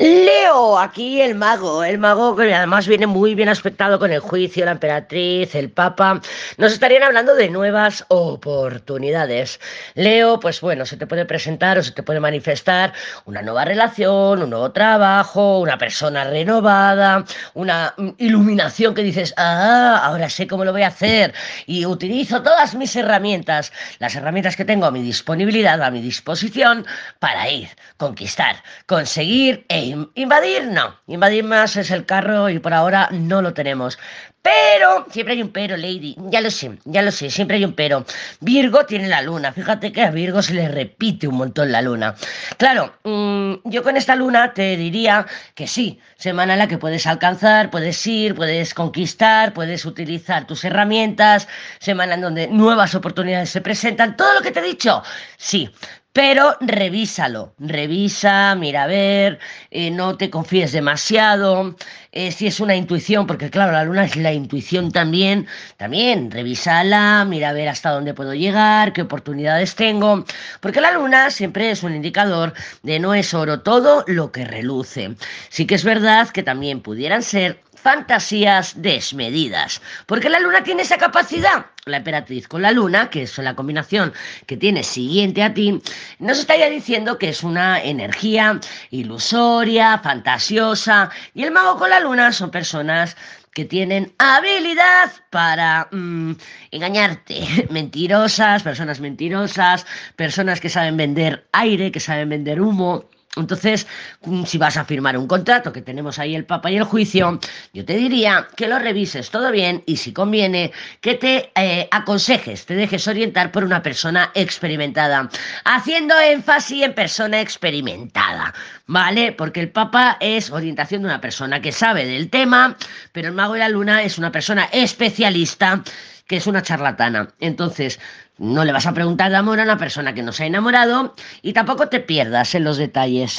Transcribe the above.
Live Aquí el mago, el mago que además viene muy bien aspectado con el juicio, la emperatriz, el papa. Nos estarían hablando de nuevas oportunidades. Leo, pues bueno, se te puede presentar o se te puede manifestar una nueva relación, un nuevo trabajo, una persona renovada, una iluminación que dices, ah, ahora sé cómo lo voy a hacer y utilizo todas mis herramientas, las herramientas que tengo a mi disponibilidad, a mi disposición para ir, conquistar, conseguir e invadir no, invadir más es el carro y por ahora no lo tenemos. Pero, siempre hay un pero, Lady, ya lo sé, ya lo sé, siempre hay un pero. Virgo tiene la luna, fíjate que a Virgo se le repite un montón la luna. Claro, mm, yo con esta luna te diría que sí, semana en la que puedes alcanzar, puedes ir, puedes conquistar, puedes utilizar tus herramientas, semana en donde nuevas oportunidades se presentan, todo lo que te he dicho, sí, pero revísalo, revisa, mira a ver, eh, no te confíes demasiado, eh, si es una intuición, porque claro, la luna es la intuición también, también revísala, mira a ver hasta dónde puedo llegar, qué oportunidades tengo, porque la luna siempre es un indicador de no es oro todo lo que reluce. Sí que es verdad que también pudieran ser fantasías desmedidas, porque la luna tiene esa capacidad. La emperatriz con la luna, que es la combinación que tiene siguiente a ti, nos estaría diciendo que es una energía ilusoria, fantasiosa, y el mago con la luna son personas que tienen habilidad para mm, engañarte. Mentirosas, personas mentirosas, personas que saben vender aire, que saben vender humo. Entonces, mm, si vas a firmar un contrato, que tenemos ahí el Papa y el juicio, yo te diría que lo revises todo bien y si conviene, que te eh, aconsejes, te dejes orientar por una persona experimentada, haciendo énfasis en persona experimentada, ¿vale? Porque el Papa es orientación de una persona que sabe del tema, pero el Mago de la Luna es una persona especialista que es una charlatana. Entonces, no le vas a preguntar de amor a una persona que no se ha enamorado y tampoco te pierdas en los detalles.